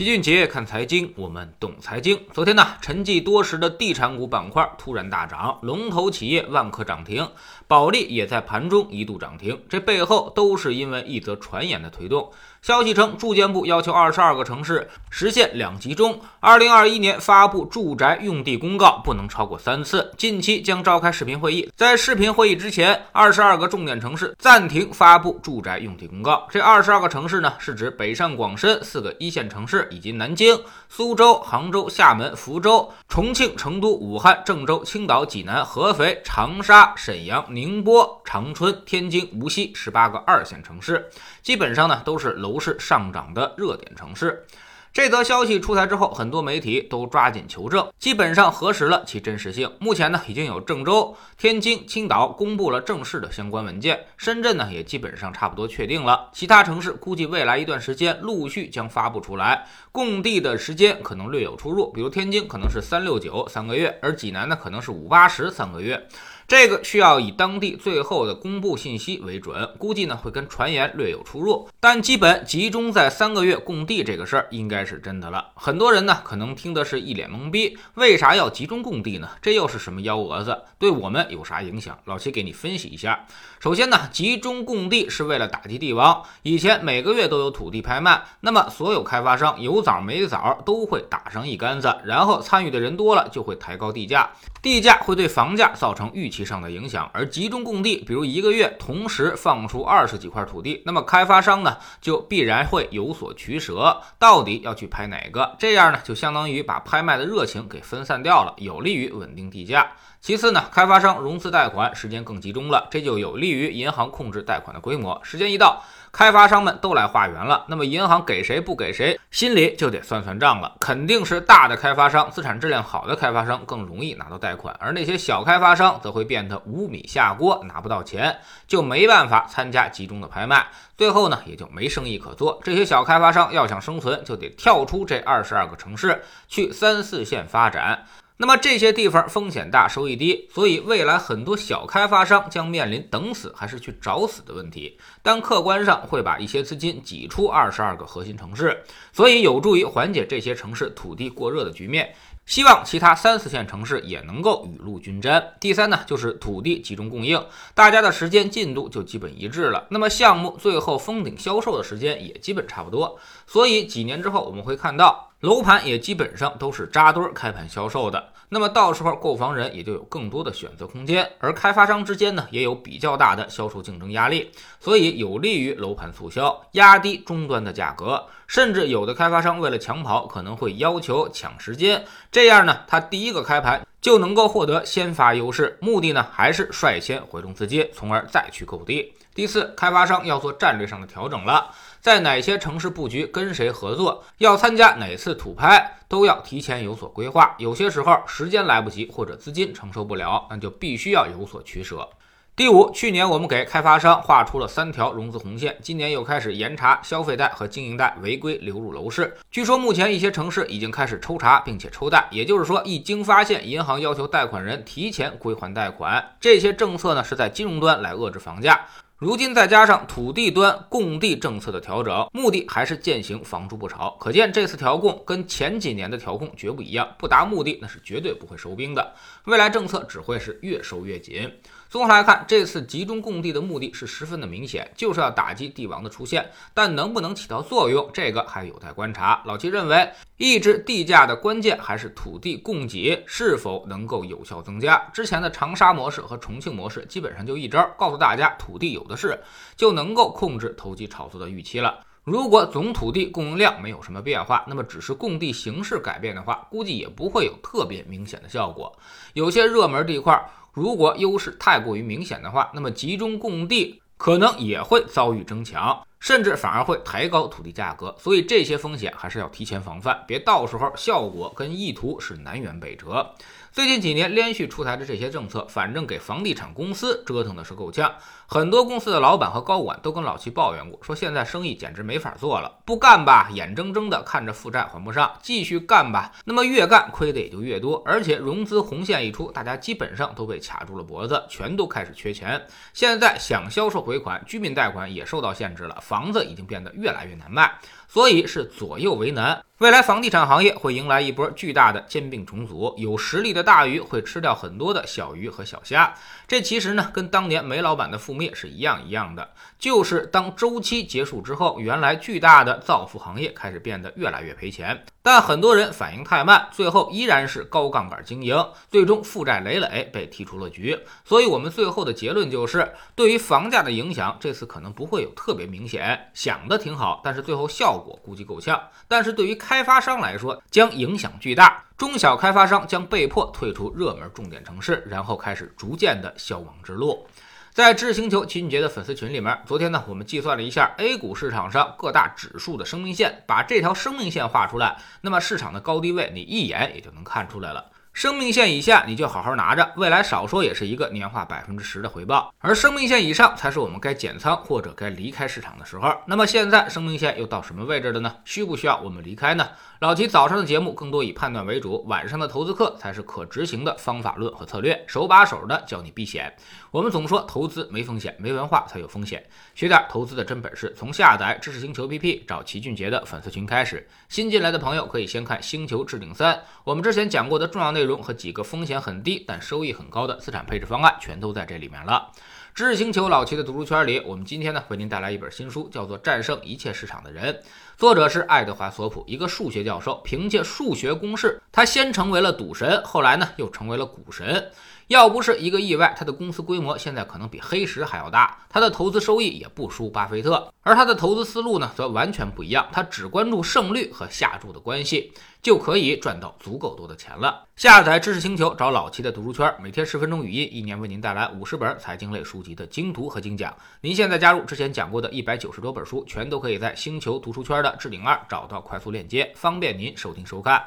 齐俊杰看财经，我们懂财经。昨天呢，沉寂多时的地产股板块突然大涨，龙头企业万科涨停，保利也在盘中一度涨停。这背后都是因为一则传言的推动。消息称，住建部要求二十二个城市实现两集中，二零二一年发布住宅用地公告不能超过三次。近期将召开视频会议，在视频会议之前，二十二个重点城市暂停发布住宅用地公告。这二十二个城市呢，是指北上广深四个一线城市，以及南京、苏州、杭州、厦门、福州、重庆、成都、武汉、郑州、青岛、济南、合肥、长沙、沈阳、宁波、长春、天津、无锡十八个二线城市，基本上呢都是楼。楼市上涨的热点城市，这则消息出台之后，很多媒体都抓紧求证，基本上核实了其真实性。目前呢，已经有郑州、天津、青岛公布了正式的相关文件，深圳呢也基本上差不多确定了，其他城市估计未来一段时间陆续将发布出来，供地的时间可能略有出入，比如天津可能是三六九三个月，而济南呢可能是五八十三个月。这个需要以当地最后的公布信息为准，估计呢会跟传言略有出入，但基本集中在三个月供地这个事儿应该是真的了。很多人呢可能听的是一脸懵逼，为啥要集中供地呢？这又是什么幺蛾子？对我们有啥影响？老七给你分析一下。首先呢，集中供地是为了打击地王。以前每个月都有土地拍卖，那么所有开发商有枣没枣都会打上一竿子，然后参与的人多了就会抬高地价，地价会对房价造成预期。上的影响，而集中供地，比如一个月同时放出二十几块土地，那么开发商呢就必然会有所取舍，到底要去拍哪个？这样呢就相当于把拍卖的热情给分散掉了，有利于稳定地价。其次呢，开发商融资贷款时间更集中了，这就有利于银行控制贷款的规模。时间一到。开发商们都来化缘了，那么银行给谁不给谁，心里就得算算账了。肯定是大的开发商、资产质量好的开发商更容易拿到贷款，而那些小开发商则会变得无米下锅，拿不到钱就没办法参加集中的拍卖，最后呢也就没生意可做。这些小开发商要想生存，就得跳出这二十二个城市，去三四线发展。那么这些地方风险大，收益低，所以未来很多小开发商将面临等死还是去找死的问题。但客观上会把一些资金挤出二十二个核心城市，所以有助于缓解这些城市土地过热的局面。希望其他三四线城市也能够雨露均沾。第三呢，就是土地集中供应，大家的时间进度就基本一致了，那么项目最后封顶销售的时间也基本差不多。所以几年之后，我们会看到楼盘也基本上都是扎堆开盘销售的。那么到时候购房人也就有更多的选择空间，而开发商之间呢也有比较大的销售竞争压力，所以有利于楼盘促销，压低终端的价格。甚至有的开发商为了抢跑，可能会要求抢时间，这样呢，他第一个开盘就能够获得先发优势。目的呢，还是率先回笼资金，从而再去购地。第四，开发商要做战略上的调整了，在哪些城市布局，跟谁合作，要参加哪次土拍，都要提前有所规划。有些时候时间来不及，或者资金承受不了，那就必须要有所取舍。第五，去年我们给开发商画出了三条融资红线，今年又开始严查消费贷和经营贷违规流入楼市。据说目前一些城市已经开始抽查并且抽贷，也就是说，一经发现，银行要求贷款人提前归还贷款。这些政策呢，是在金融端来遏制房价。如今再加上土地端供地政策的调整，目的还是践行房住不炒。可见这次调控跟前几年的调控绝不一样，不达目的那是绝对不会收兵的。未来政策只会是越收越紧。综合来看，这次集中供地的目的是十分的明显，就是要打击地王的出现。但能不能起到作用，这个还有待观察。老七认为，抑制地价的关键还是土地供给是否能够有效增加。之前的长沙模式和重庆模式基本上就一招，告诉大家土地有的是，就能够控制投机炒作的预期了。如果总土地供应量没有什么变化，那么只是供地形式改变的话，估计也不会有特别明显的效果。有些热门地块，如果优势太过于明显的话，那么集中供地可能也会遭遇争抢。甚至反而会抬高土地价格，所以这些风险还是要提前防范，别到时候效果跟意图是南辕北辙。最近几年连续出台的这些政策，反正给房地产公司折腾的是够呛。很多公司的老板和高管都跟老七抱怨过，说现在生意简直没法做了，不干吧，眼睁睁的看着负债还不上；继续干吧，那么越干亏的也就越多。而且融资红线一出，大家基本上都被卡住了脖子，全都开始缺钱。现在想销售回款，居民贷款也受到限制了。房子已经变得越来越难卖，所以是左右为难。未来房地产行业会迎来一波巨大的兼并重组，有实力的大鱼会吃掉很多的小鱼和小虾。这其实呢，跟当年煤老板的覆灭是一样一样的，就是当周期结束之后，原来巨大的造富行业开始变得越来越赔钱。但很多人反应太慢，最后依然是高杠杆经营，最终负债累累被踢出了局。所以，我们最后的结论就是，对于房价的影响，这次可能不会有特别明显。想的挺好，但是最后效估计够呛。但是对于开发商来说，将影响巨大，中小开发商将被迫退出热门重点城市，然后开始逐渐的消亡之路。在知识星球秦俊杰的粉丝群里面，昨天呢，我们计算了一下 A 股市场上各大指数的生命线，把这条生命线画出来，那么市场的高低位你一眼也就能看出来了。生命线以下你就好好拿着，未来少说也是一个年化百分之十的回报，而生命线以上才是我们该减仓或者该离开市场的时候。那么现在生命线又到什么位置了呢？需不需要我们离开呢？老齐早上的节目更多以判断为主，晚上的投资课才是可执行的方法论和策略，手把手的教你避险。我们总说投资没风险，没文化才有风险。学点投资的真本事，从下载知识星球 APP 找齐俊杰的粉丝群开始。新进来的朋友可以先看《星球置顶三》，我们之前讲过的重要内容和几个风险很低但收益很高的资产配置方案，全都在这里面了。知识星球老齐的读书圈里，我们今天呢为您带来一本新书，叫做《战胜一切市场的人》，作者是爱德华索普，一个数学教授。凭借数学公式，他先成为了赌神，后来呢又成为了股神。要不是一个意外，他的公司规模现在可能比黑石还要大，他的投资收益也不输巴菲特。而他的投资思路呢，则完全不一样，他只关注胜率和下注的关系，就可以赚到足够多的钱了。下载知识星球，找老齐的读书圈，每天十分钟语音，一年为您带来五十本财经类书籍的精读和精讲。您现在加入之前讲过的一百九十多本书，全都可以在星球读书圈的置顶二找到快速链接，方便您收听收看。